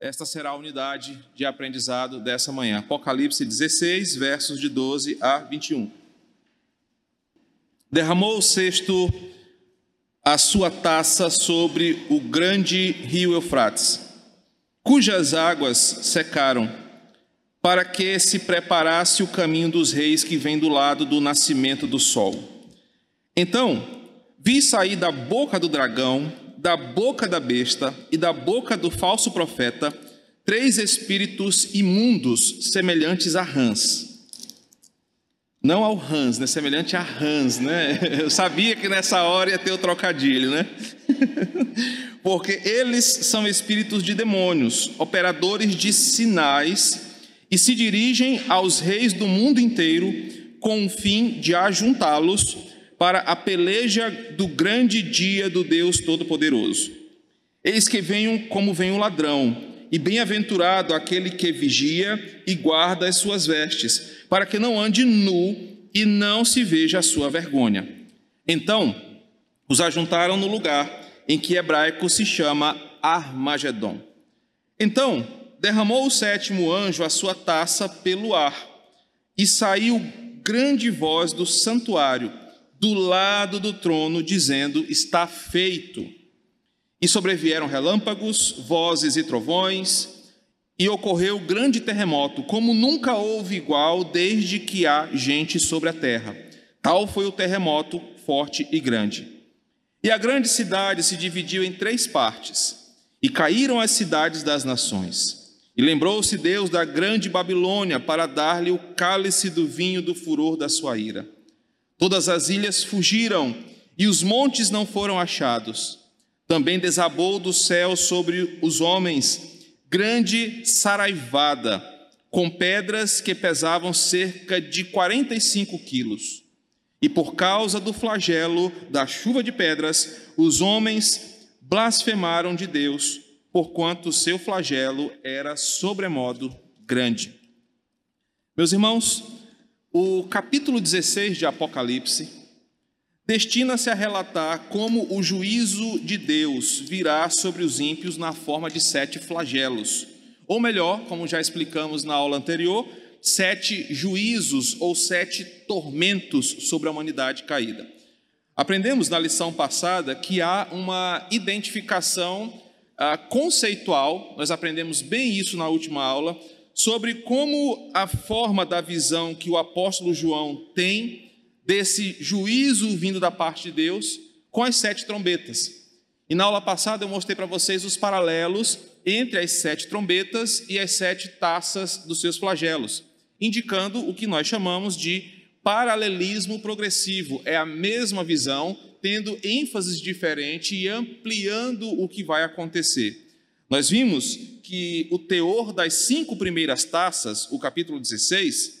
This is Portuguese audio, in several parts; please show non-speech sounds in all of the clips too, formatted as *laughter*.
esta será a unidade de aprendizado dessa manhã. Apocalipse 16, versos de 12 a 21. Derramou o sexto a sua taça sobre o grande rio Eufrates, cujas águas secaram, para que se preparasse o caminho dos reis que vem do lado do nascimento do sol. Então, vi sair da boca do dragão, da boca da besta e da boca do falso profeta três espíritos imundos semelhantes a rãs não ao Hans, né? Semelhante a Hans, né? *laughs* Eu sabia que nessa hora ia ter o trocadilho, né? *laughs* Porque eles são espíritos de demônios, operadores de sinais, e se dirigem aos reis do mundo inteiro com o fim de ajuntá-los para a peleja do grande dia do Deus Todo-Poderoso. Eis que venham como vem o ladrão, e bem-aventurado aquele que vigia e guarda as suas vestes para que não ande nu e não se veja a sua vergonha. Então, os ajuntaram no lugar em que hebraico se chama Armagedon. Então, derramou o sétimo anjo a sua taça pelo ar, e saiu grande voz do santuário, do lado do trono, dizendo: Está feito. E sobrevieram relâmpagos, vozes e trovões, e ocorreu grande terremoto, como nunca houve igual desde que há gente sobre a terra. Tal foi o terremoto forte e grande. E a grande cidade se dividiu em três partes, e caíram as cidades das nações. E lembrou-se Deus da grande Babilônia para dar-lhe o cálice do vinho do furor da sua ira. Todas as ilhas fugiram, e os montes não foram achados. Também desabou do céu sobre os homens grande saraivada, com pedras que pesavam cerca de 45 quilos. E por causa do flagelo da chuva de pedras, os homens blasfemaram de Deus, porquanto seu flagelo era sobremodo grande. Meus irmãos, o capítulo 16 de Apocalipse destina-se a relatar como o juízo de Deus virá sobre os ímpios na forma de sete flagelos. Ou melhor, como já explicamos na aula anterior, sete juízos ou sete tormentos sobre a humanidade caída. Aprendemos na lição passada que há uma identificação ah, conceitual, nós aprendemos bem isso na última aula, sobre como a forma da visão que o apóstolo João tem desse juízo vindo da parte de Deus com as sete trombetas. E na aula passada eu mostrei para vocês os paralelos entre as sete trombetas e as sete taças dos seus flagelos, indicando o que nós chamamos de paralelismo progressivo. É a mesma visão, tendo ênfases diferentes e ampliando o que vai acontecer. Nós vimos que o teor das cinco primeiras taças, o capítulo 16,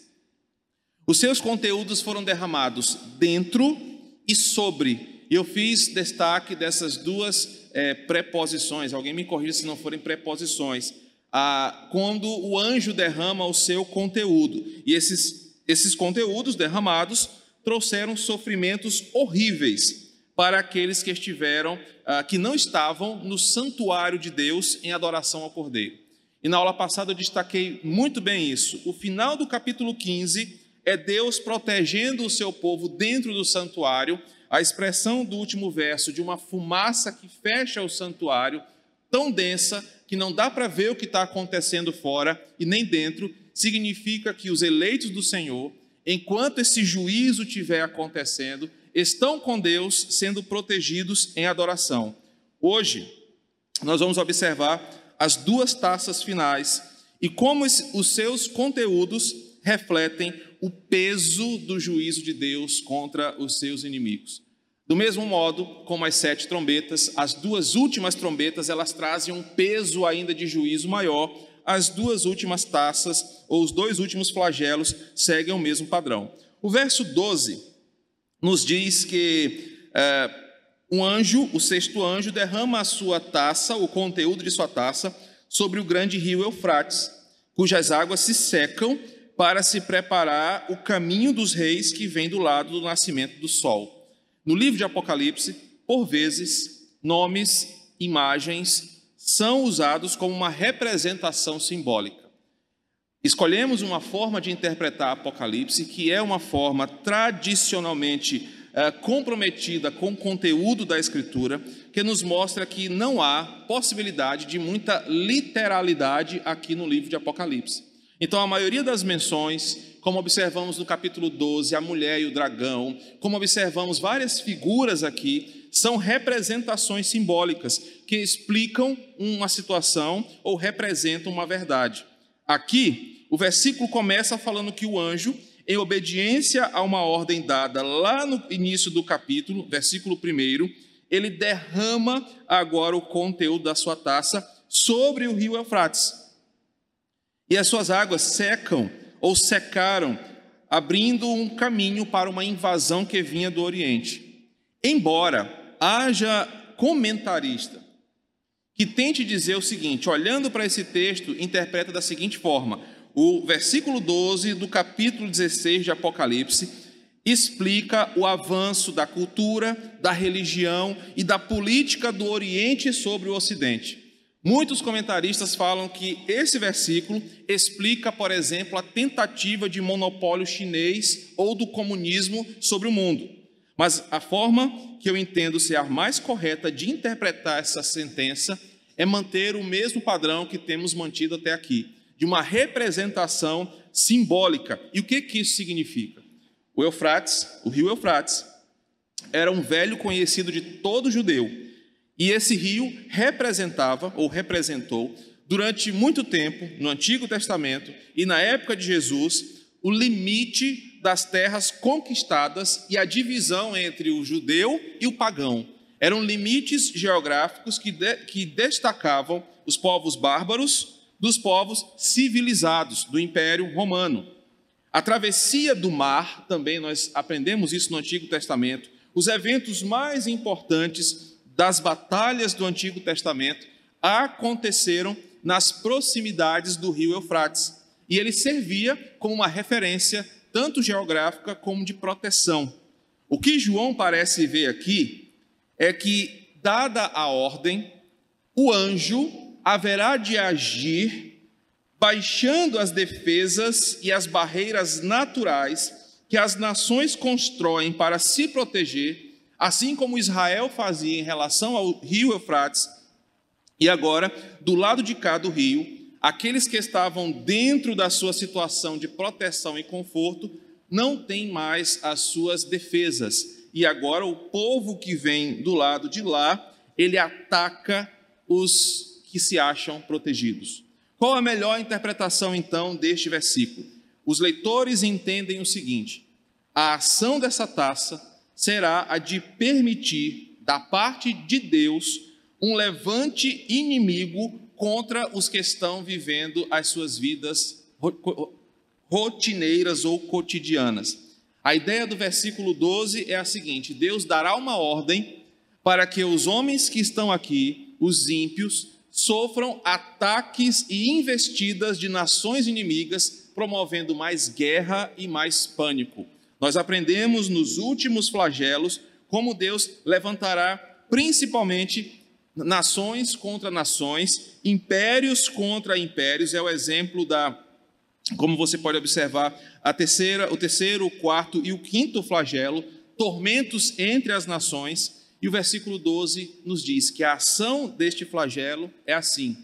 os seus conteúdos foram derramados dentro e sobre. Eu fiz destaque dessas duas é, preposições. Alguém me corrija se não forem preposições. Ah, quando o anjo derrama o seu conteúdo. E esses, esses conteúdos derramados trouxeram sofrimentos horríveis para aqueles que estiveram, ah, que não estavam no santuário de Deus em adoração ao Cordeiro. E na aula passada eu destaquei muito bem isso. O final do capítulo 15 é Deus protegendo o seu povo dentro do santuário. A expressão do último verso de uma fumaça que fecha o santuário, tão densa que não dá para ver o que está acontecendo fora e nem dentro, significa que os eleitos do Senhor, enquanto esse juízo estiver acontecendo, estão com Deus sendo protegidos em adoração. Hoje, nós vamos observar as duas taças finais e como os seus conteúdos refletem o peso do juízo de Deus contra os seus inimigos. Do mesmo modo, como as sete trombetas, as duas últimas trombetas, elas trazem um peso ainda de juízo maior. As duas últimas taças, ou os dois últimos flagelos, seguem o mesmo padrão. O verso 12 nos diz que é, um anjo, o sexto anjo, derrama a sua taça, o conteúdo de sua taça, sobre o grande rio Eufrates, cujas águas se secam para se preparar o caminho dos reis que vem do lado do nascimento do sol. No livro de Apocalipse, por vezes, nomes, imagens são usados como uma representação simbólica. Escolhemos uma forma de interpretar Apocalipse que é uma forma tradicionalmente eh, comprometida com o conteúdo da Escritura, que nos mostra que não há possibilidade de muita literalidade aqui no livro de Apocalipse. Então, a maioria das menções, como observamos no capítulo 12, a mulher e o dragão, como observamos várias figuras aqui, são representações simbólicas que explicam uma situação ou representam uma verdade. Aqui, o versículo começa falando que o anjo, em obediência a uma ordem dada lá no início do capítulo, versículo 1, ele derrama agora o conteúdo da sua taça sobre o rio Eufrates. E as suas águas secam ou secaram, abrindo um caminho para uma invasão que vinha do Oriente. Embora haja comentarista que tente dizer o seguinte, olhando para esse texto, interpreta da seguinte forma: o versículo 12 do capítulo 16 de Apocalipse explica o avanço da cultura, da religião e da política do Oriente sobre o Ocidente. Muitos comentaristas falam que esse versículo explica, por exemplo, a tentativa de monopólio chinês ou do comunismo sobre o mundo. Mas a forma que eu entendo ser a mais correta de interpretar essa sentença é manter o mesmo padrão que temos mantido até aqui, de uma representação simbólica. E o que, que isso significa? O Eufrates, o rio Eufrates, era um velho conhecido de todo judeu. E esse rio representava, ou representou, durante muito tempo, no Antigo Testamento e na época de Jesus, o limite das terras conquistadas e a divisão entre o judeu e o pagão, eram limites geográficos que, de, que destacavam os povos bárbaros dos povos civilizados do Império Romano. A travessia do mar, também nós aprendemos isso no Antigo Testamento, os eventos mais importantes das batalhas do Antigo Testamento aconteceram nas proximidades do rio Eufrates. E ele servia como uma referência tanto geográfica como de proteção. O que João parece ver aqui é que, dada a ordem, o anjo haverá de agir baixando as defesas e as barreiras naturais que as nações constroem para se proteger, assim como Israel fazia em relação ao rio Eufrates, e agora, do lado de cá do rio, aqueles que estavam dentro da sua situação de proteção e conforto não têm mais as suas defesas e agora o povo que vem do lado de lá, ele ataca os que se acham protegidos. Qual a melhor interpretação então deste versículo? Os leitores entendem o seguinte: a ação dessa taça será a de permitir, da parte de Deus, um levante inimigo contra os que estão vivendo as suas vidas rotineiras ou cotidianas. A ideia do versículo 12 é a seguinte: Deus dará uma ordem para que os homens que estão aqui, os ímpios, sofram ataques e investidas de nações inimigas, promovendo mais guerra e mais pânico. Nós aprendemos nos últimos flagelos como Deus levantará principalmente nações contra nações, impérios contra impérios, é o exemplo da como você pode observar, a terceira, o terceiro, o quarto e o quinto flagelo, tormentos entre as nações, e o versículo 12 nos diz que a ação deste flagelo é assim: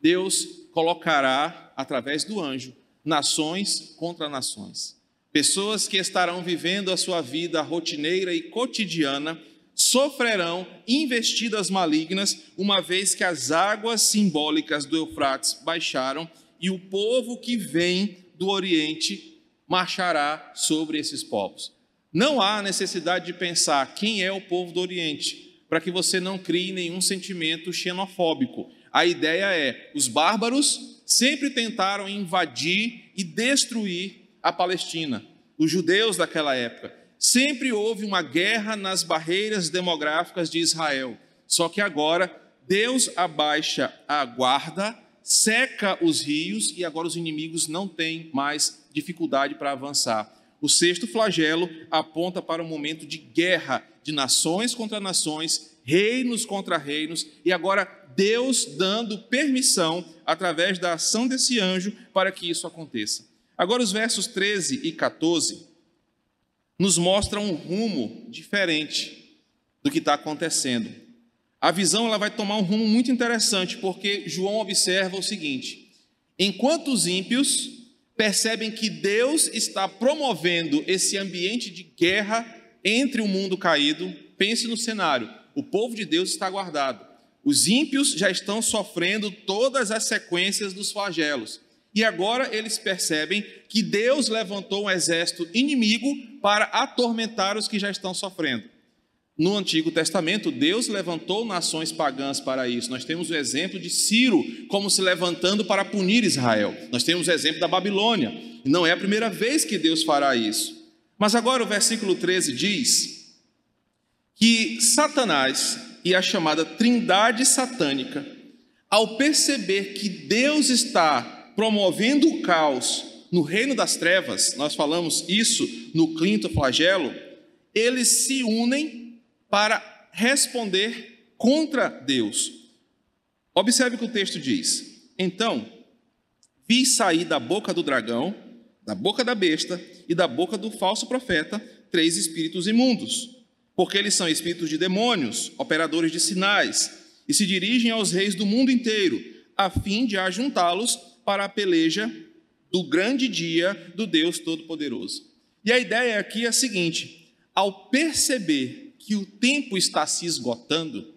Deus colocará, através do anjo, nações contra nações. Pessoas que estarão vivendo a sua vida rotineira e cotidiana sofrerão investidas malignas, uma vez que as águas simbólicas do Eufrates baixaram e o povo que vem do Oriente marchará sobre esses povos. Não há necessidade de pensar quem é o povo do Oriente, para que você não crie nenhum sentimento xenofóbico. A ideia é: os bárbaros sempre tentaram invadir e destruir a Palestina, os judeus daquela época. Sempre houve uma guerra nas barreiras demográficas de Israel. Só que agora Deus abaixa a guarda seca os rios e agora os inimigos não têm mais dificuldade para avançar. O sexto flagelo aponta para um momento de guerra de nações contra nações, reinos contra reinos, e agora Deus dando permissão, através da ação desse anjo, para que isso aconteça. Agora, os versos 13 e 14 nos mostram um rumo diferente do que está acontecendo. A visão ela vai tomar um rumo muito interessante, porque João observa o seguinte: enquanto os ímpios percebem que Deus está promovendo esse ambiente de guerra entre o mundo caído, pense no cenário: o povo de Deus está guardado. Os ímpios já estão sofrendo todas as sequências dos flagelos. E agora eles percebem que Deus levantou um exército inimigo para atormentar os que já estão sofrendo. No Antigo Testamento, Deus levantou nações pagãs para isso. Nós temos o exemplo de Ciro como se levantando para punir Israel. Nós temos o exemplo da Babilônia. Não é a primeira vez que Deus fará isso. Mas agora o versículo 13 diz que Satanás e a chamada Trindade satânica, ao perceber que Deus está promovendo o caos no reino das trevas, nós falamos isso no quinto flagelo, eles se unem para responder contra Deus. Observe o que o texto diz. Então, vi sair da boca do dragão, da boca da besta e da boca do falso profeta três espíritos imundos, porque eles são espíritos de demônios, operadores de sinais, e se dirigem aos reis do mundo inteiro, a fim de ajuntá-los para a peleja do grande dia do Deus Todo-Poderoso. E a ideia aqui é a seguinte: ao perceber que o tempo está se esgotando,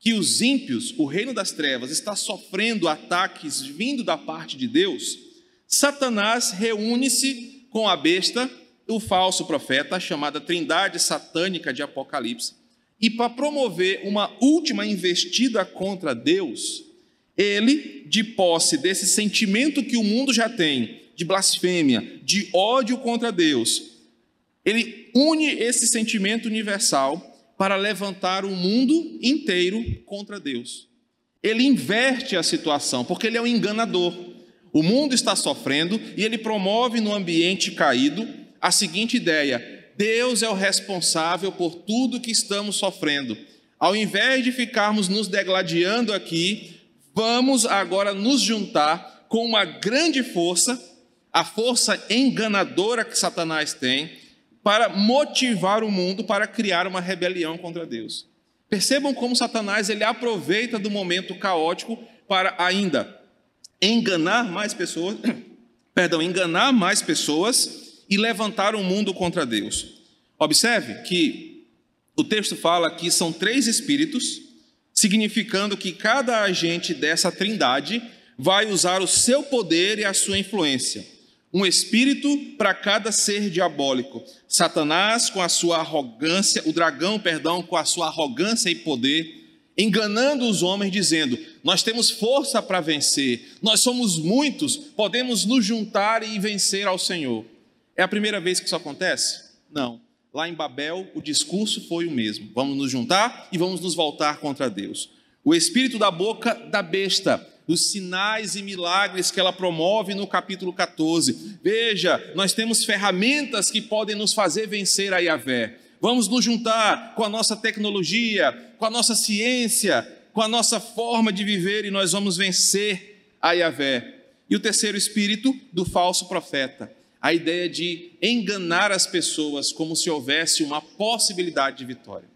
que os ímpios, o reino das trevas, está sofrendo ataques vindo da parte de Deus, Satanás reúne-se com a besta, o falso profeta, a chamada trindade satânica de Apocalipse, e para promover uma última investida contra Deus, ele, de posse desse sentimento que o mundo já tem, de blasfêmia, de ódio contra Deus, ele une esse sentimento universal para levantar o mundo inteiro contra Deus. Ele inverte a situação, porque ele é um enganador. O mundo está sofrendo e ele promove no ambiente caído a seguinte ideia: Deus é o responsável por tudo que estamos sofrendo. Ao invés de ficarmos nos degladiando aqui, vamos agora nos juntar com uma grande força, a força enganadora que Satanás tem, para motivar o mundo para criar uma rebelião contra Deus. Percebam como Satanás ele aproveita do momento caótico para ainda enganar mais pessoas, *coughs* perdão, enganar mais pessoas e levantar o mundo contra Deus. Observe que o texto fala que são três espíritos, significando que cada agente dessa trindade vai usar o seu poder e a sua influência um espírito para cada ser diabólico. Satanás com a sua arrogância, o dragão, perdão, com a sua arrogância e poder, enganando os homens dizendo: "Nós temos força para vencer, nós somos muitos, podemos nos juntar e vencer ao Senhor". É a primeira vez que isso acontece? Não. Lá em Babel, o discurso foi o mesmo. Vamos nos juntar e vamos nos voltar contra Deus. O espírito da boca da besta os sinais e milagres que ela promove no capítulo 14. Veja, nós temos ferramentas que podem nos fazer vencer a Yahvé. Vamos nos juntar com a nossa tecnologia, com a nossa ciência, com a nossa forma de viver e nós vamos vencer a Yahvé. E o terceiro espírito do falso profeta, a ideia de enganar as pessoas como se houvesse uma possibilidade de vitória.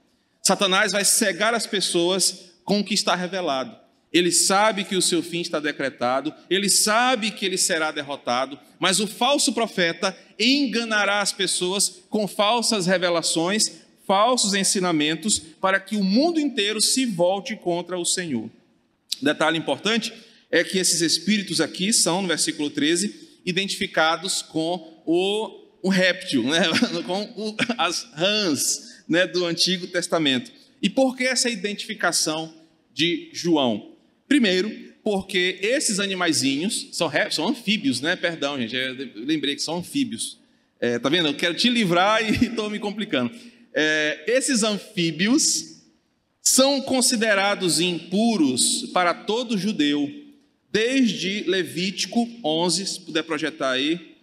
Satanás vai cegar as pessoas com o que está revelado ele sabe que o seu fim está decretado, ele sabe que ele será derrotado, mas o falso profeta enganará as pessoas com falsas revelações, falsos ensinamentos, para que o mundo inteiro se volte contra o Senhor. Detalhe importante é que esses espíritos aqui são, no versículo 13, identificados com o, o réptil, né? *laughs* com o, as rãs né? do Antigo Testamento. E por que essa identificação de João? Primeiro, porque esses animaizinhos são, são anfíbios, né? Perdão, gente, eu lembrei que são anfíbios. É, tá vendo? Eu quero te livrar *laughs* e estou me complicando. É, esses anfíbios são considerados impuros para todo judeu, desde Levítico 11, se puder projetar aí,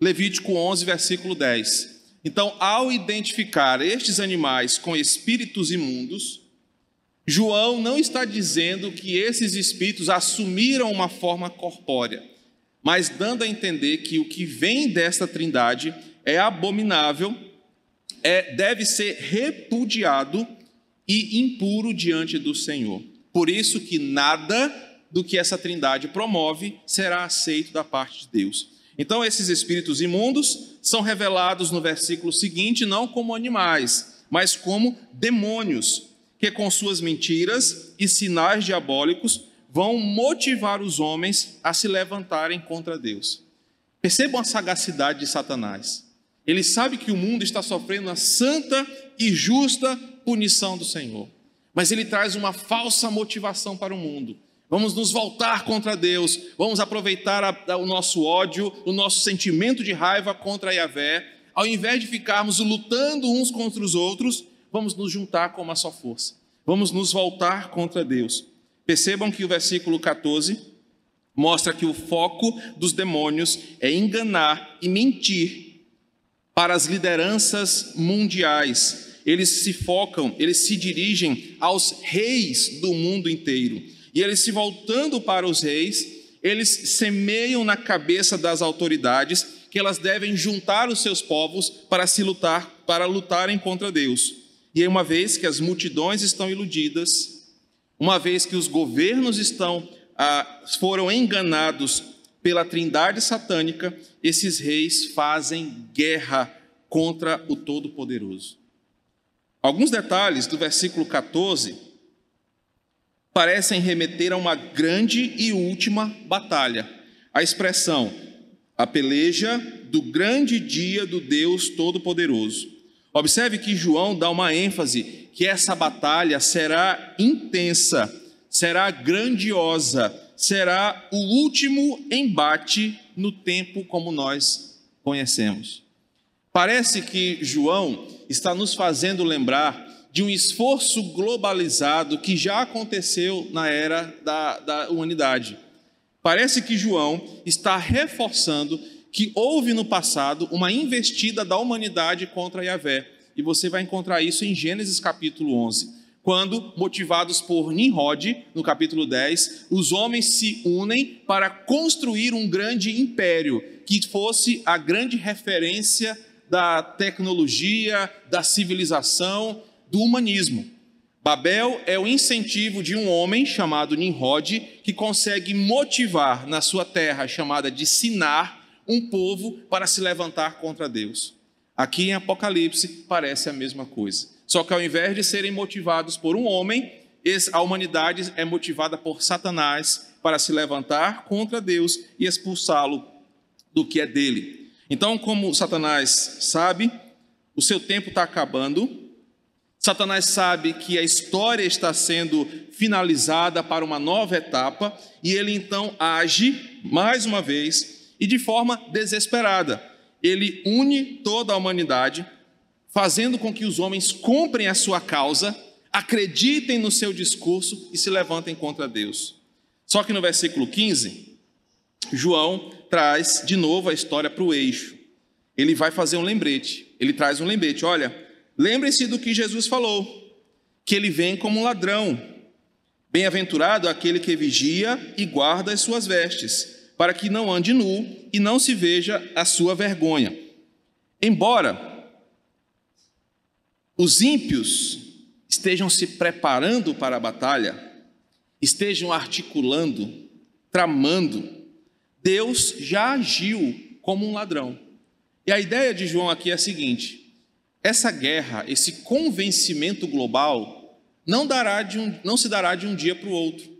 Levítico 11, versículo 10. Então, ao identificar estes animais com espíritos imundos, João não está dizendo que esses espíritos assumiram uma forma corpórea, mas dando a entender que o que vem desta trindade é abominável, é, deve ser repudiado e impuro diante do Senhor. Por isso que nada do que essa trindade promove será aceito da parte de Deus. Então, esses espíritos imundos são revelados no versículo seguinte não como animais, mas como demônios, que com suas mentiras e sinais diabólicos vão motivar os homens a se levantarem contra Deus. Percebam a sagacidade de Satanás. Ele sabe que o mundo está sofrendo a santa e justa punição do Senhor, mas ele traz uma falsa motivação para o mundo Vamos nos voltar contra Deus, vamos aproveitar a, a, o nosso ódio, o nosso sentimento de raiva contra Yahvé. Ao invés de ficarmos lutando uns contra os outros, vamos nos juntar com uma só força. Vamos nos voltar contra Deus. Percebam que o versículo 14 mostra que o foco dos demônios é enganar e mentir para as lideranças mundiais. Eles se focam, eles se dirigem aos reis do mundo inteiro e eles se voltando para os reis, eles semeiam na cabeça das autoridades que elas devem juntar os seus povos para se lutar, para lutarem contra Deus. E uma vez que as multidões estão iludidas, uma vez que os governos estão ah, foram enganados pela trindade satânica, esses reis fazem guerra contra o Todo-Poderoso. Alguns detalhes do versículo 14 parecem remeter a uma grande e última batalha. A expressão, a peleja do grande dia do Deus Todo-Poderoso. Observe que João dá uma ênfase que essa batalha será intensa, será grandiosa, será o último embate no tempo como nós conhecemos. Parece que João está nos fazendo lembrar de um esforço globalizado que já aconteceu na era da, da humanidade. Parece que João está reforçando que houve no passado uma investida da humanidade contra Yahvé. E você vai encontrar isso em Gênesis capítulo 11, quando, motivados por Nimrod, no capítulo 10, os homens se unem para construir um grande império que fosse a grande referência da tecnologia, da civilização do humanismo. Babel é o incentivo de um homem chamado Nimrod que consegue motivar na sua terra chamada de Sinar um povo para se levantar contra Deus. Aqui em Apocalipse parece a mesma coisa. Só que ao invés de serem motivados por um homem, a humanidade é motivada por Satanás para se levantar contra Deus e expulsá-lo do que é dele. Então, como Satanás sabe, o seu tempo está acabando, Satanás sabe que a história está sendo finalizada para uma nova etapa e ele então age mais uma vez e de forma desesperada. Ele une toda a humanidade, fazendo com que os homens comprem a sua causa, acreditem no seu discurso e se levantem contra Deus. Só que no versículo 15, João traz de novo a história para o eixo. Ele vai fazer um lembrete. Ele traz um lembrete: olha Lembre-se do que Jesus falou, que ele vem como um ladrão. Bem-aventurado aquele que vigia e guarda as suas vestes, para que não ande nu e não se veja a sua vergonha. Embora os ímpios estejam se preparando para a batalha, estejam articulando, tramando, Deus já agiu como um ladrão. E a ideia de João aqui é a seguinte: essa guerra, esse convencimento global, não, dará de um, não se dará de um dia para o outro.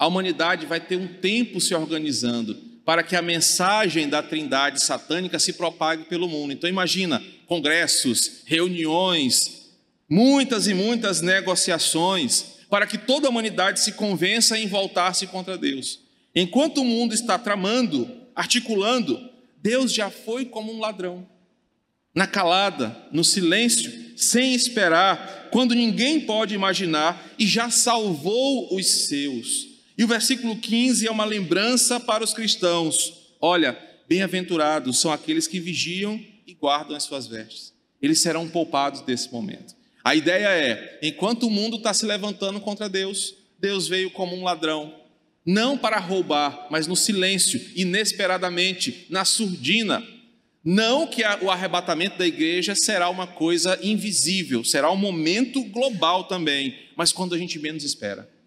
A humanidade vai ter um tempo se organizando para que a mensagem da trindade satânica se propague pelo mundo. Então imagina, congressos, reuniões, muitas e muitas negociações para que toda a humanidade se convença em voltar-se contra Deus. Enquanto o mundo está tramando, articulando, Deus já foi como um ladrão na calada, no silêncio, sem esperar, quando ninguém pode imaginar, e já salvou os seus. E o versículo 15 é uma lembrança para os cristãos: olha, bem-aventurados são aqueles que vigiam e guardam as suas vestes, eles serão poupados desse momento. A ideia é: enquanto o mundo está se levantando contra Deus, Deus veio como um ladrão, não para roubar, mas no silêncio, inesperadamente, na surdina. Não que o arrebatamento da igreja será uma coisa invisível, será um momento global também, mas quando a gente menos espera.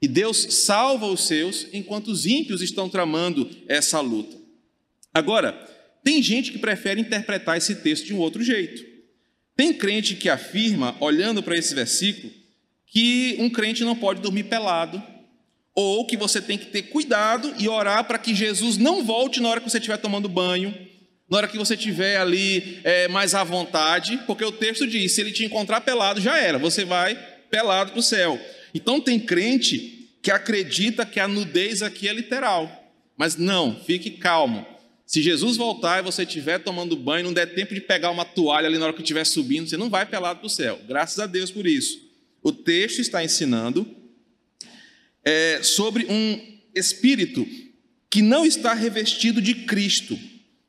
E Deus salva os seus enquanto os ímpios estão tramando essa luta. Agora, tem gente que prefere interpretar esse texto de um outro jeito. Tem crente que afirma, olhando para esse versículo, que um crente não pode dormir pelado, ou que você tem que ter cuidado e orar para que Jesus não volte na hora que você estiver tomando banho, na hora que você estiver ali é, mais à vontade, porque o texto diz: se ele te encontrar pelado, já era, você vai pelado para o céu. Então tem crente que acredita que a nudez aqui é literal, mas não, fique calmo. Se Jesus voltar e você estiver tomando banho, não der tempo de pegar uma toalha ali na hora que estiver subindo, você não vai pelado para o céu. Graças a Deus por isso. O texto está ensinando é, sobre um espírito que não está revestido de Cristo,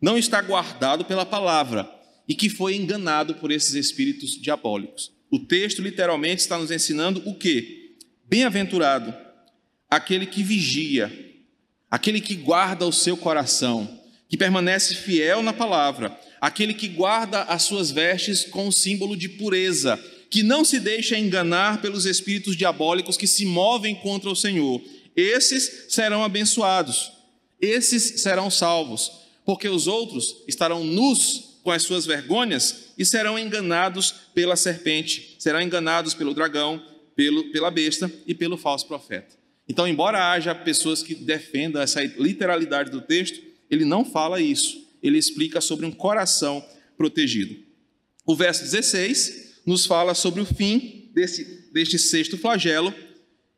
não está guardado pela palavra e que foi enganado por esses espíritos diabólicos. O texto literalmente está nos ensinando o que? Bem-aventurado aquele que vigia, aquele que guarda o seu coração, que permanece fiel na palavra, aquele que guarda as suas vestes com o símbolo de pureza, que não se deixa enganar pelos espíritos diabólicos que se movem contra o Senhor. Esses serão abençoados, esses serão salvos, porque os outros estarão nus com as suas vergonhas e serão enganados pela serpente, serão enganados pelo dragão, pelo, pela besta e pelo falso profeta. Então, embora haja pessoas que defendam essa literalidade do texto, ele não fala isso. Ele explica sobre um coração protegido. O verso 16 nos fala sobre o fim desse, deste sexto flagelo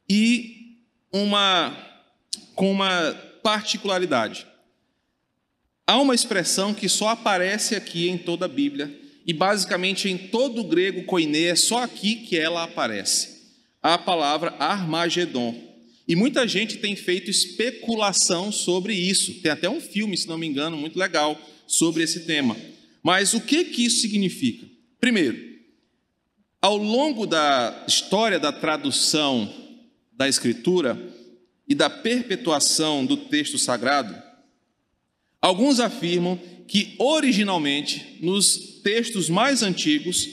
e uma, com uma particularidade. Há uma expressão que só aparece aqui em toda a Bíblia e basicamente em todo o grego koiné é só aqui que ela aparece. A palavra Armagedon. E muita gente tem feito especulação sobre isso. Tem até um filme, se não me engano, muito legal sobre esse tema. Mas o que que isso significa? Primeiro, ao longo da história da tradução da Escritura e da perpetuação do texto sagrado, alguns afirmam que originalmente nos textos mais antigos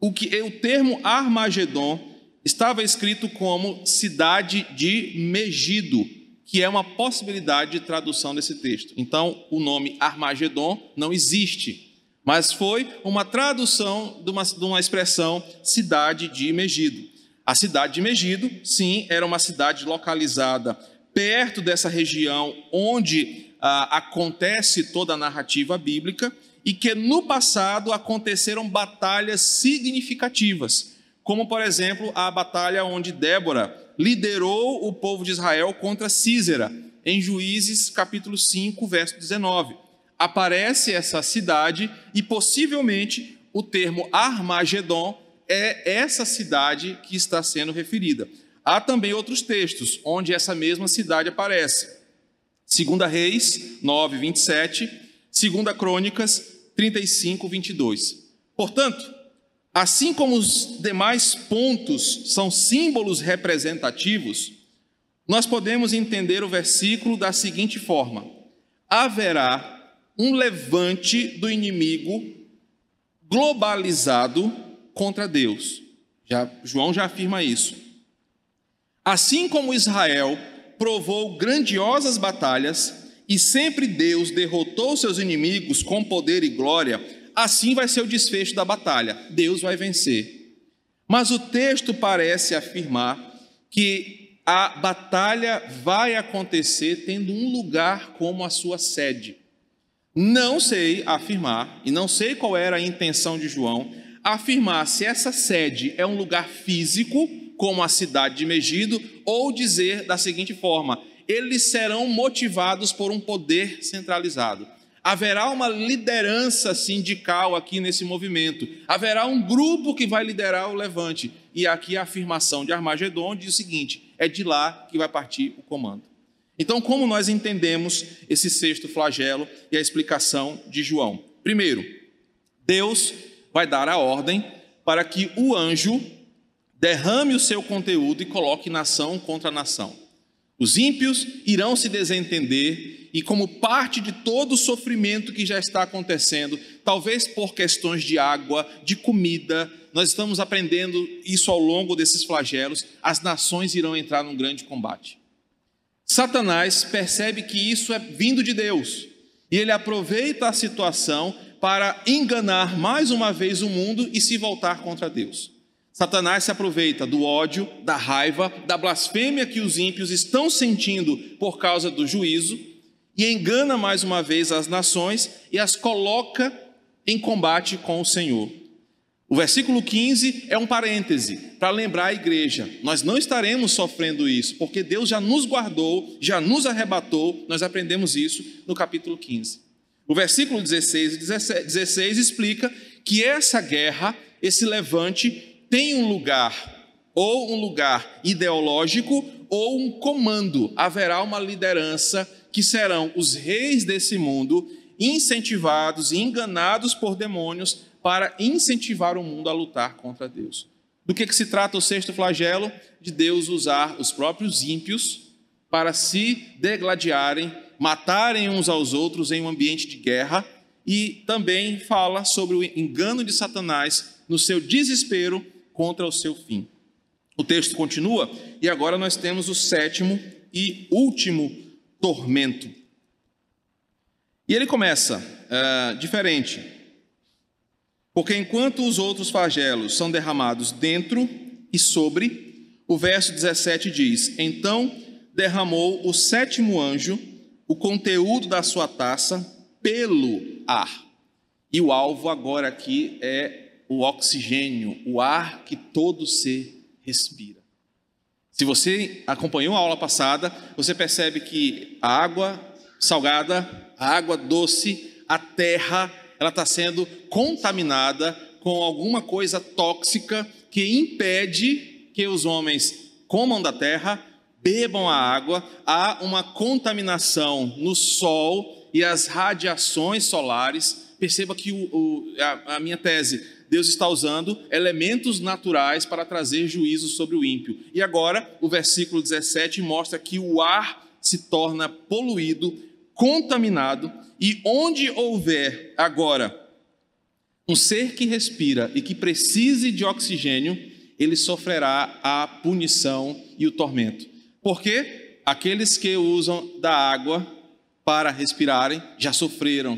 o que o termo Armagedon estava escrito como cidade de Megido, que é uma possibilidade de tradução desse texto. Então, o nome Armagedon não existe mas foi uma tradução de uma, de uma expressão cidade de Megido. A cidade de Megido, sim, era uma cidade localizada perto dessa região onde ah, acontece toda a narrativa bíblica e que no passado aconteceram batalhas significativas, como por exemplo a batalha onde Débora liderou o povo de Israel contra Císera, em Juízes capítulo 5, verso 19 aparece essa cidade e possivelmente o termo Armagedon é essa cidade que está sendo referida. Há também outros textos onde essa mesma cidade aparece. Segunda Reis 9, 27, Segunda Crônicas 35, 22. Portanto, assim como os demais pontos são símbolos representativos, nós podemos entender o versículo da seguinte forma: haverá um levante do inimigo globalizado contra Deus. Já, João já afirma isso. Assim como Israel provou grandiosas batalhas e sempre Deus derrotou seus inimigos com poder e glória, assim vai ser o desfecho da batalha. Deus vai vencer. Mas o texto parece afirmar que a batalha vai acontecer tendo um lugar como a sua sede. Não sei afirmar, e não sei qual era a intenção de João, afirmar se essa sede é um lugar físico, como a cidade de Megido, ou dizer da seguinte forma: eles serão motivados por um poder centralizado. Haverá uma liderança sindical aqui nesse movimento. Haverá um grupo que vai liderar o levante. E aqui a afirmação de Armagedon diz o seguinte: é de lá que vai partir o comando. Então, como nós entendemos esse sexto flagelo e a explicação de João? Primeiro, Deus vai dar a ordem para que o anjo derrame o seu conteúdo e coloque nação contra nação. Os ímpios irão se desentender e, como parte de todo o sofrimento que já está acontecendo, talvez por questões de água, de comida, nós estamos aprendendo isso ao longo desses flagelos, as nações irão entrar num grande combate. Satanás percebe que isso é vindo de Deus e ele aproveita a situação para enganar mais uma vez o mundo e se voltar contra Deus. Satanás se aproveita do ódio, da raiva, da blasfêmia que os ímpios estão sentindo por causa do juízo e engana mais uma vez as nações e as coloca em combate com o Senhor. O versículo 15 é um parêntese para lembrar a igreja: nós não estaremos sofrendo isso, porque Deus já nos guardou, já nos arrebatou, nós aprendemos isso no capítulo 15. O versículo 16 e 16 explica que essa guerra, esse levante, tem um lugar, ou um lugar ideológico, ou um comando, haverá uma liderança que serão os reis desse mundo, incentivados e enganados por demônios para incentivar o mundo a lutar contra Deus. Do que, que se trata o sexto flagelo? De Deus usar os próprios ímpios para se degladiarem, matarem uns aos outros em um ambiente de guerra, e também fala sobre o engano de Satanás no seu desespero contra o seu fim. O texto continua, e agora nós temos o sétimo e último tormento. E ele começa uh, diferente. Porque enquanto os outros flagelos são derramados dentro e sobre, o verso 17 diz: Então derramou o sétimo anjo o conteúdo da sua taça pelo ar. E o alvo agora aqui é o oxigênio, o ar que todo ser respira. Se você acompanhou a aula passada, você percebe que a água salgada, a água doce, a terra, ela está sendo contaminada com alguma coisa tóxica que impede que os homens comam da terra, bebam a água, há uma contaminação no sol e as radiações solares. Perceba que o, o, a, a minha tese, Deus está usando elementos naturais para trazer juízo sobre o ímpio. E agora, o versículo 17 mostra que o ar se torna poluído, contaminado, e onde houver agora um ser que respira e que precise de oxigênio, ele sofrerá a punição e o tormento. Porque aqueles que usam da água para respirarem já sofreram.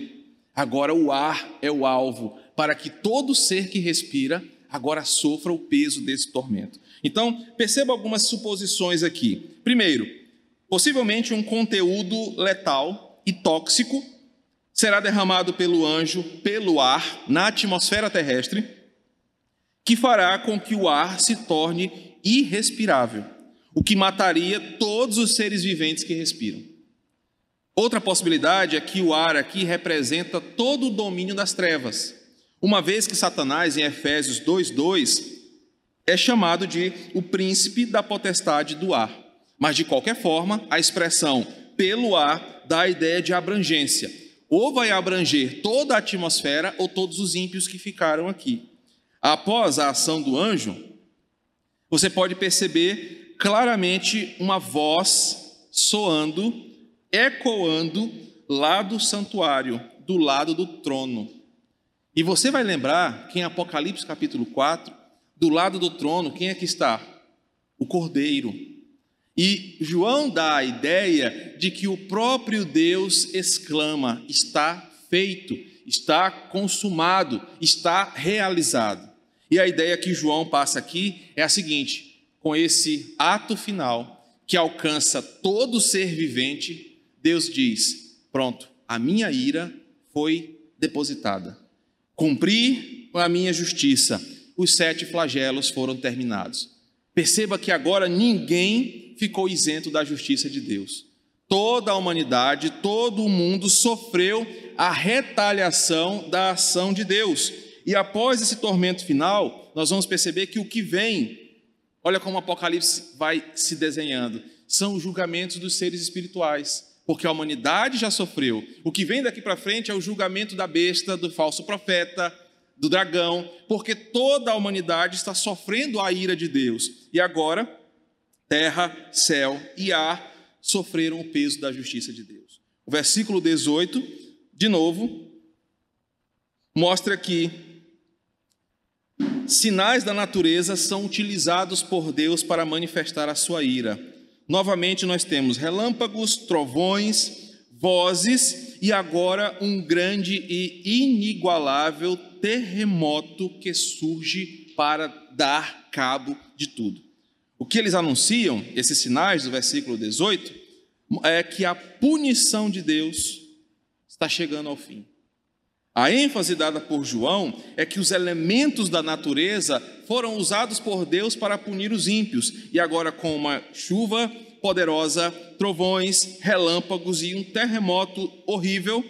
Agora o ar é o alvo para que todo ser que respira agora sofra o peso desse tormento. Então, perceba algumas suposições aqui. Primeiro, possivelmente um conteúdo letal e tóxico será derramado pelo anjo pelo ar na atmosfera terrestre, que fará com que o ar se torne irrespirável, o que mataria todos os seres viventes que respiram. Outra possibilidade é que o ar aqui representa todo o domínio das trevas uma vez que Satanás, em Efésios 2,2, é chamado de o príncipe da potestade do ar. Mas, de qualquer forma, a expressão pelo ar dá a ideia de abrangência. Ou vai abranger toda a atmosfera ou todos os ímpios que ficaram aqui. Após a ação do anjo, você pode perceber claramente uma voz soando, ecoando lá do santuário, do lado do trono. E você vai lembrar que em Apocalipse capítulo 4, do lado do trono, quem é que está? O Cordeiro. E João dá a ideia de que o próprio Deus exclama: está feito, está consumado, está realizado. E a ideia que João passa aqui é a seguinte: com esse ato final que alcança todo ser vivente, Deus diz: pronto, a minha ira foi depositada. Cumpri a minha justiça, os sete flagelos foram terminados. Perceba que agora ninguém ficou isento da justiça de Deus. Toda a humanidade, todo o mundo sofreu a retaliação da ação de Deus. E após esse tormento final, nós vamos perceber que o que vem, olha como o Apocalipse vai se desenhando, são os julgamentos dos seres espirituais porque a humanidade já sofreu. O que vem daqui para frente é o julgamento da besta, do falso profeta, do dragão, porque toda a humanidade está sofrendo a ira de Deus. E agora, terra, céu e ar sofreram o peso da justiça de Deus. O versículo 18, de novo, mostra que sinais da natureza são utilizados por Deus para manifestar a sua ira. Novamente, nós temos relâmpagos, trovões, vozes e agora um grande e inigualável terremoto que surge para dar cabo de tudo. O que eles anunciam, esses sinais do versículo 18, é que a punição de Deus está chegando ao fim. A ênfase dada por João é que os elementos da natureza foram usados por Deus para punir os ímpios, e agora, com uma chuva poderosa, trovões, relâmpagos e um terremoto horrível,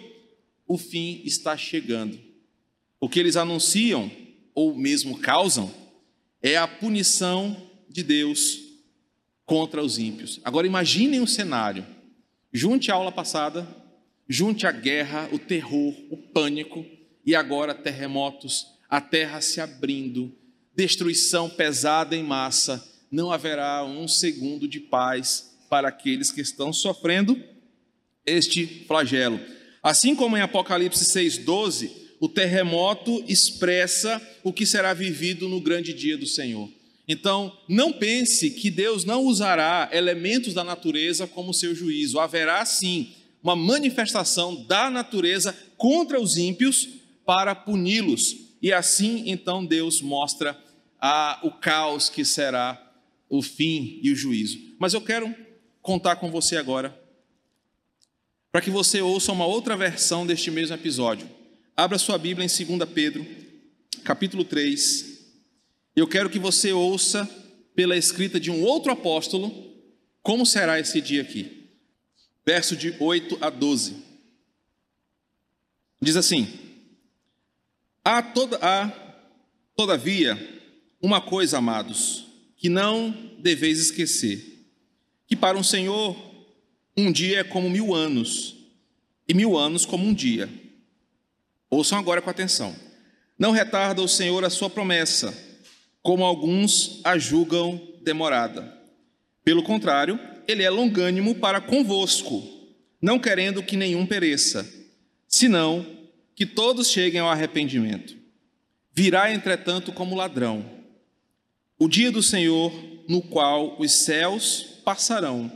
o fim está chegando. O que eles anunciam, ou mesmo causam, é a punição de Deus contra os ímpios. Agora imaginem o cenário. Junte a aula passada Junte a guerra, o terror, o pânico e agora terremotos, a terra se abrindo, destruição pesada em massa. Não haverá um segundo de paz para aqueles que estão sofrendo este flagelo. Assim como em Apocalipse 6,12, o terremoto expressa o que será vivido no grande dia do Senhor. Então, não pense que Deus não usará elementos da natureza como seu juízo. Haverá sim uma manifestação da natureza contra os ímpios para puni-los. E assim, então, Deus mostra o caos que será o fim e o juízo. Mas eu quero contar com você agora, para que você ouça uma outra versão deste mesmo episódio. Abra sua Bíblia em 2 Pedro, capítulo 3. Eu quero que você ouça, pela escrita de um outro apóstolo, como será esse dia aqui verso de 8 a 12. Diz assim: Há, toda, há todavia uma coisa, amados, que não deveis esquecer: que para um Senhor um dia é como mil anos, e mil anos como um dia. Ouçam agora com atenção. Não retarda o Senhor a sua promessa, como alguns a julgam demorada. Pelo contrário, ele é longânimo para convosco, não querendo que nenhum pereça, senão que todos cheguem ao arrependimento. Virá, entretanto, como ladrão, o dia do Senhor, no qual os céus passarão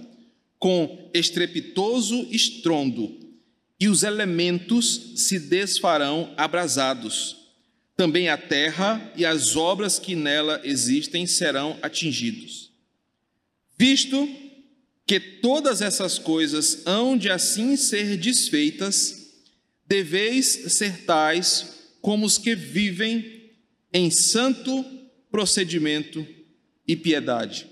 com estrepitoso estrondo, e os elementos se desfarão abrasados. Também a terra e as obras que nela existem serão atingidos. Visto que todas essas coisas hão de assim ser desfeitas, deveis ser tais como os que vivem em santo procedimento e piedade,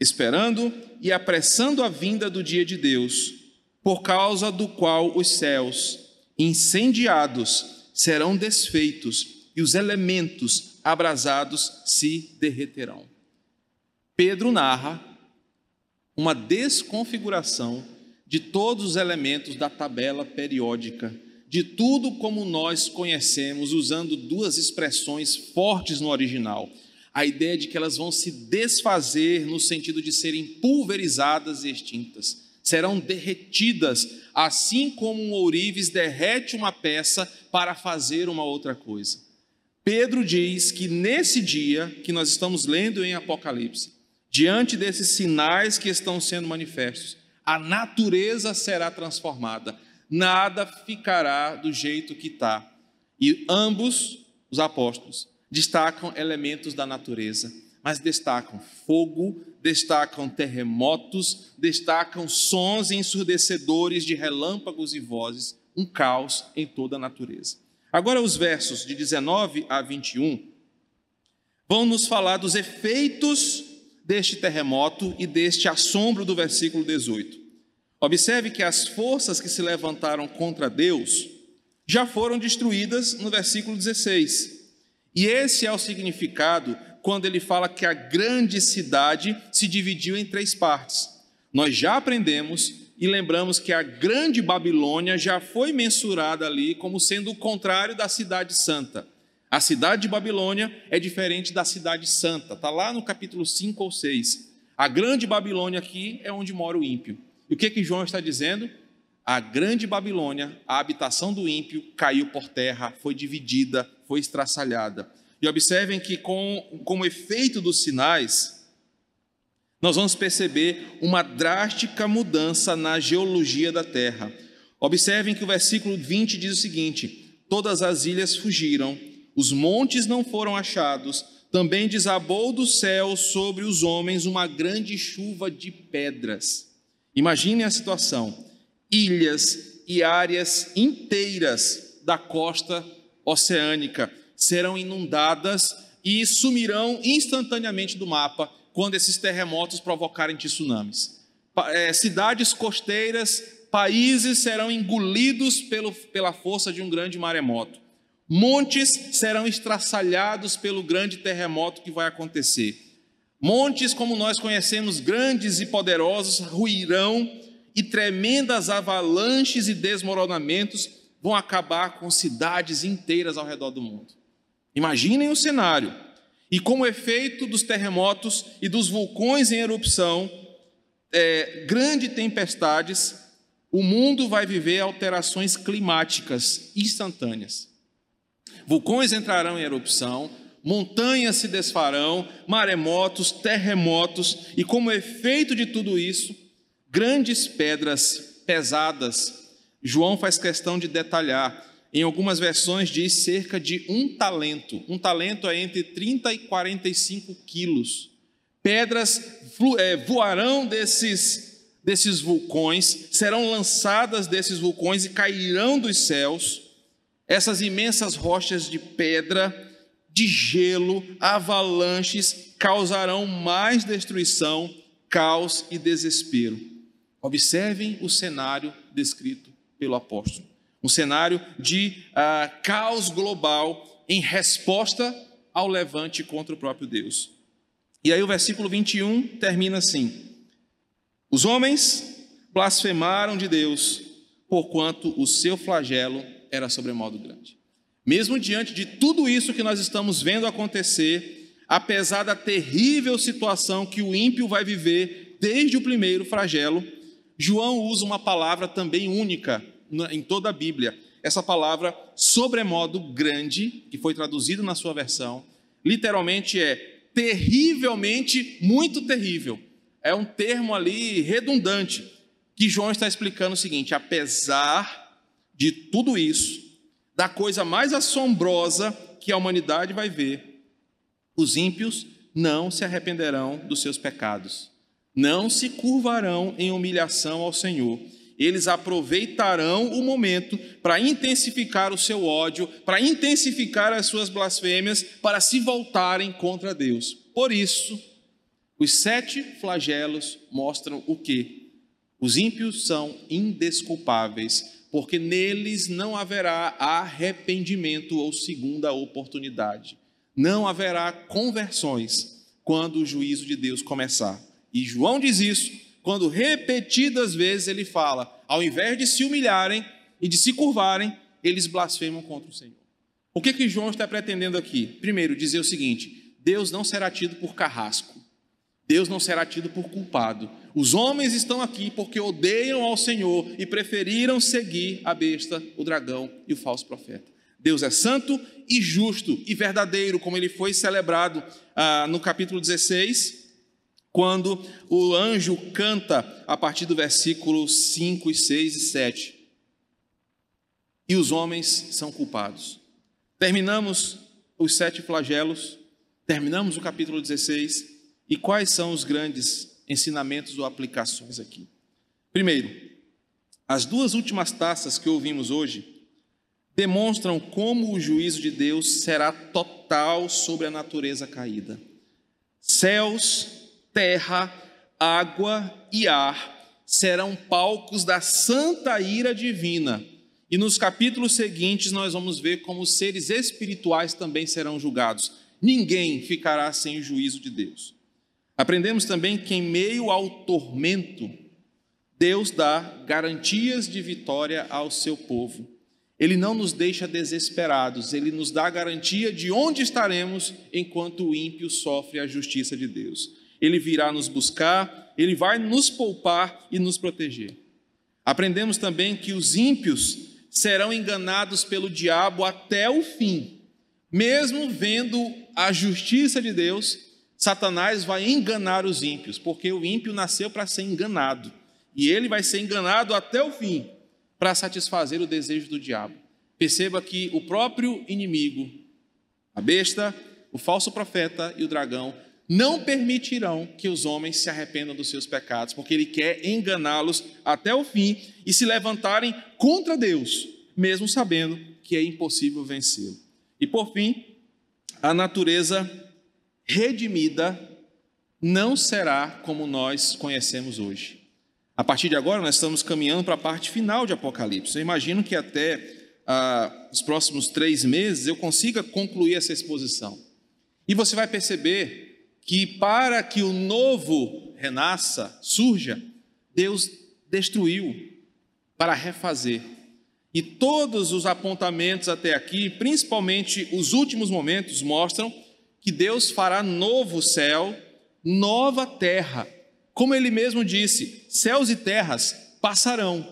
esperando e apressando a vinda do dia de Deus, por causa do qual os céus, incendiados, serão desfeitos e os elementos abrasados se derreterão. Pedro narra uma desconfiguração de todos os elementos da tabela periódica, de tudo como nós conhecemos, usando duas expressões fortes no original. A ideia de que elas vão se desfazer no sentido de serem pulverizadas e extintas, serão derretidas, assim como um ourives derrete uma peça para fazer uma outra coisa. Pedro diz que nesse dia que nós estamos lendo em Apocalipse, Diante desses sinais que estão sendo manifestos, a natureza será transformada, nada ficará do jeito que está. E ambos, os apóstolos, destacam elementos da natureza, mas destacam fogo, destacam terremotos, destacam sons ensurdecedores de relâmpagos e vozes, um caos em toda a natureza. Agora, os versos de 19 a 21 vão nos falar dos efeitos deste terremoto e deste assombro do versículo 18. Observe que as forças que se levantaram contra Deus já foram destruídas no versículo 16. E esse é o significado quando ele fala que a grande cidade se dividiu em três partes. Nós já aprendemos e lembramos que a grande Babilônia já foi mensurada ali como sendo o contrário da cidade santa. A cidade de Babilônia é diferente da cidade santa, está lá no capítulo 5 ou 6. A grande Babilônia aqui é onde mora o ímpio. E o que, que João está dizendo? A grande Babilônia, a habitação do ímpio, caiu por terra, foi dividida, foi estraçalhada. E observem que, com, como efeito dos sinais, nós vamos perceber uma drástica mudança na geologia da terra. Observem que o versículo 20 diz o seguinte: Todas as ilhas fugiram, os montes não foram achados, também desabou do céu sobre os homens uma grande chuva de pedras. Imaginem a situação: ilhas e áreas inteiras da costa oceânica serão inundadas e sumirão instantaneamente do mapa quando esses terremotos provocarem tsunamis. É, cidades costeiras, países serão engolidos pelo, pela força de um grande maremoto. Montes serão estraçalhados pelo grande terremoto que vai acontecer. Montes, como nós conhecemos, grandes e poderosos, ruirão e tremendas avalanches e desmoronamentos vão acabar com cidades inteiras ao redor do mundo. Imaginem o cenário. E como efeito dos terremotos e dos vulcões em erupção, é, grandes tempestades, o mundo vai viver alterações climáticas instantâneas. Vulcões entrarão em erupção, montanhas se desfarão, maremotos, terremotos, e como efeito de tudo isso, grandes pedras pesadas. João faz questão de detalhar. Em algumas versões diz cerca de um talento. Um talento é entre 30 e 45 quilos. Pedras é, voarão desses, desses vulcões, serão lançadas desses vulcões e cairão dos céus. Essas imensas rochas de pedra de gelo, avalanches causarão mais destruição, caos e desespero. Observem o cenário descrito pelo apóstolo: um cenário de uh, caos global em resposta ao levante contra o próprio Deus. E aí o versículo 21 termina assim: Os homens blasfemaram de Deus, porquanto o seu flagelo era sobremodo grande. Mesmo diante de tudo isso que nós estamos vendo acontecer, apesar da terrível situação que o ímpio vai viver desde o primeiro flagelo, João usa uma palavra também única em toda a Bíblia. Essa palavra, sobremodo grande, que foi traduzida na sua versão, literalmente é terrivelmente, muito terrível. É um termo ali redundante, que João está explicando o seguinte: apesar de tudo isso, da coisa mais assombrosa que a humanidade vai ver. Os ímpios não se arrependerão dos seus pecados, não se curvarão em humilhação ao Senhor. Eles aproveitarão o momento para intensificar o seu ódio, para intensificar as suas blasfêmias, para se voltarem contra Deus. Por isso, os sete flagelos mostram o que? Os ímpios são indesculpáveis porque neles não haverá arrependimento ou segunda oportunidade. Não haverá conversões quando o juízo de Deus começar. E João diz isso quando repetidas vezes ele fala: ao invés de se humilharem e de se curvarem, eles blasfemam contra o Senhor. O que, que João está pretendendo aqui? Primeiro, dizer o seguinte: Deus não será tido por carrasco, Deus não será tido por culpado, os homens estão aqui porque odeiam ao Senhor e preferiram seguir a besta, o dragão e o falso profeta. Deus é santo e justo e verdadeiro, como ele foi celebrado ah, no capítulo 16, quando o anjo canta a partir do versículo 5, 6 e 7. E os homens são culpados. Terminamos os sete flagelos, terminamos o capítulo 16, e quais são os grandes ensinamentos ou aplicações aqui. Primeiro, as duas últimas taças que ouvimos hoje demonstram como o juízo de Deus será total sobre a natureza caída. Céus, terra, água e ar serão palcos da santa ira divina. E nos capítulos seguintes nós vamos ver como seres espirituais também serão julgados. Ninguém ficará sem o juízo de Deus. Aprendemos também que, em meio ao tormento, Deus dá garantias de vitória ao seu povo. ele não nos deixa desesperados, ele nos dá a garantia de onde estaremos enquanto o ímpio sofre a justiça de Deus. Ele virá nos buscar, ele vai nos poupar e nos proteger. Aprendemos também que os ímpios serão enganados pelo diabo até o fim. Mesmo vendo a justiça de Deus, Satanás vai enganar os ímpios, porque o ímpio nasceu para ser enganado. E ele vai ser enganado até o fim para satisfazer o desejo do diabo. Perceba que o próprio inimigo, a besta, o falso profeta e o dragão, não permitirão que os homens se arrependam dos seus pecados, porque ele quer enganá-los até o fim e se levantarem contra Deus, mesmo sabendo que é impossível vencê-lo. E por fim, a natureza redimida não será como nós conhecemos hoje. A partir de agora, nós estamos caminhando para a parte final de Apocalipse. Eu imagino que até ah, os próximos três meses eu consiga concluir essa exposição. E você vai perceber que para que o novo renasça, surja, Deus destruiu para refazer. E todos os apontamentos até aqui, principalmente os últimos momentos, mostram que Deus fará novo céu, nova terra como ele mesmo disse: céus e terras passarão.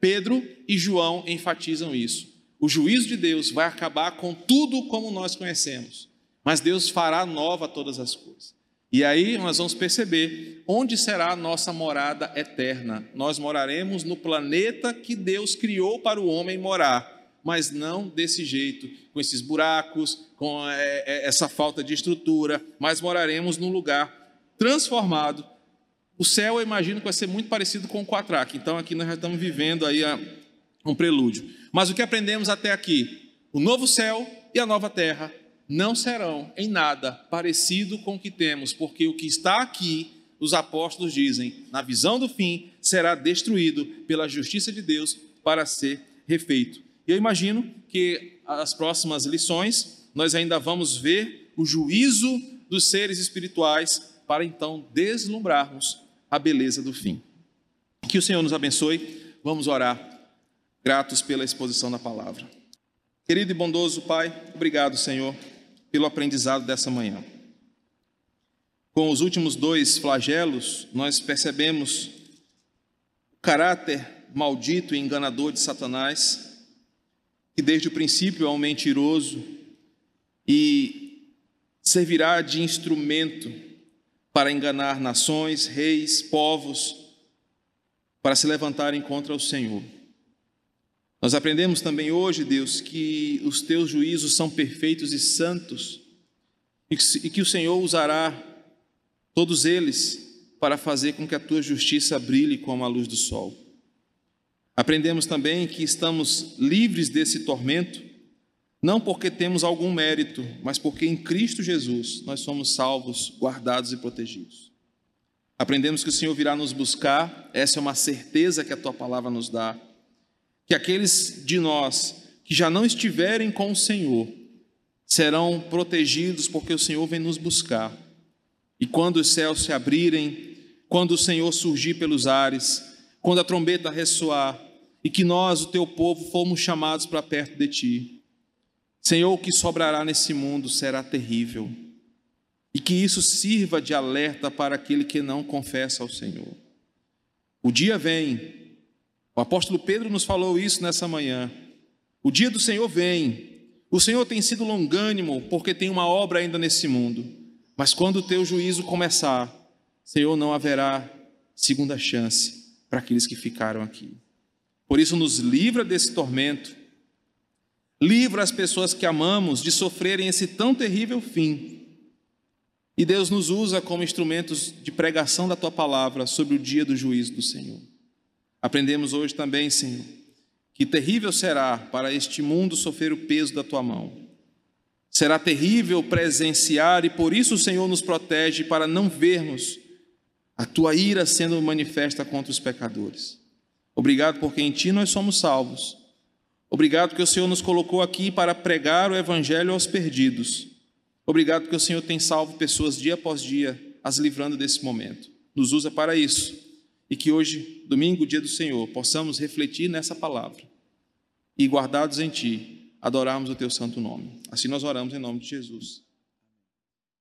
Pedro e João enfatizam isso. O juízo de Deus vai acabar com tudo como nós conhecemos, mas Deus fará nova todas as coisas. E aí nós vamos perceber onde será a nossa morada eterna. Nós moraremos no planeta que Deus criou para o homem morar, mas não desse jeito, com esses buracos, com é, é, essa falta de estrutura, mas moraremos num lugar transformado o céu, eu imagino que vai ser muito parecido com o quatraque. Então, aqui nós já estamos vivendo aí um prelúdio. Mas o que aprendemos até aqui? O novo céu e a nova terra não serão em nada parecido com o que temos, porque o que está aqui, os apóstolos dizem, na visão do fim, será destruído pela justiça de Deus para ser refeito. E eu imagino que as próximas lições nós ainda vamos ver o juízo dos seres espirituais para então deslumbrarmos a beleza do fim. Que o Senhor nos abençoe. Vamos orar, gratos pela exposição da palavra. Querido e bondoso Pai, obrigado, Senhor, pelo aprendizado dessa manhã. Com os últimos dois flagelos, nós percebemos o caráter maldito e enganador de Satanás, que desde o princípio é um mentiroso e servirá de instrumento para enganar nações, reis, povos, para se levantarem contra o Senhor. Nós aprendemos também hoje, Deus, que os teus juízos são perfeitos e santos e que o Senhor usará todos eles para fazer com que a tua justiça brilhe como a luz do sol. Aprendemos também que estamos livres desse tormento não porque temos algum mérito, mas porque em Cristo Jesus nós somos salvos, guardados e protegidos. Aprendemos que o Senhor virá nos buscar, essa é uma certeza que a tua palavra nos dá. Que aqueles de nós que já não estiverem com o Senhor serão protegidos porque o Senhor vem nos buscar. E quando os céus se abrirem, quando o Senhor surgir pelos ares, quando a trombeta ressoar, e que nós, o teu povo, fomos chamados para perto de ti, Senhor, o que sobrará nesse mundo será terrível, e que isso sirva de alerta para aquele que não confessa ao Senhor. O dia vem, o apóstolo Pedro nos falou isso nessa manhã. O dia do Senhor vem. O Senhor tem sido longânimo porque tem uma obra ainda nesse mundo. Mas quando o teu juízo começar, Senhor, não haverá segunda chance para aqueles que ficaram aqui. Por isso, nos livra desse tormento Livra as pessoas que amamos de sofrerem esse tão terrível fim. E Deus nos usa como instrumentos de pregação da tua palavra sobre o dia do juízo do Senhor. Aprendemos hoje também, Senhor, que terrível será para este mundo sofrer o peso da tua mão. Será terrível presenciar e por isso o Senhor nos protege para não vermos a tua ira sendo manifesta contra os pecadores. Obrigado porque em ti nós somos salvos Obrigado que o Senhor nos colocou aqui para pregar o Evangelho aos perdidos. Obrigado que o Senhor tem salvo pessoas dia após dia, as livrando desse momento. Nos usa para isso. E que hoje, domingo, dia do Senhor, possamos refletir nessa palavra. e guardados em ti, adorarmos o teu santo nome. Assim nós oramos em nome de Jesus.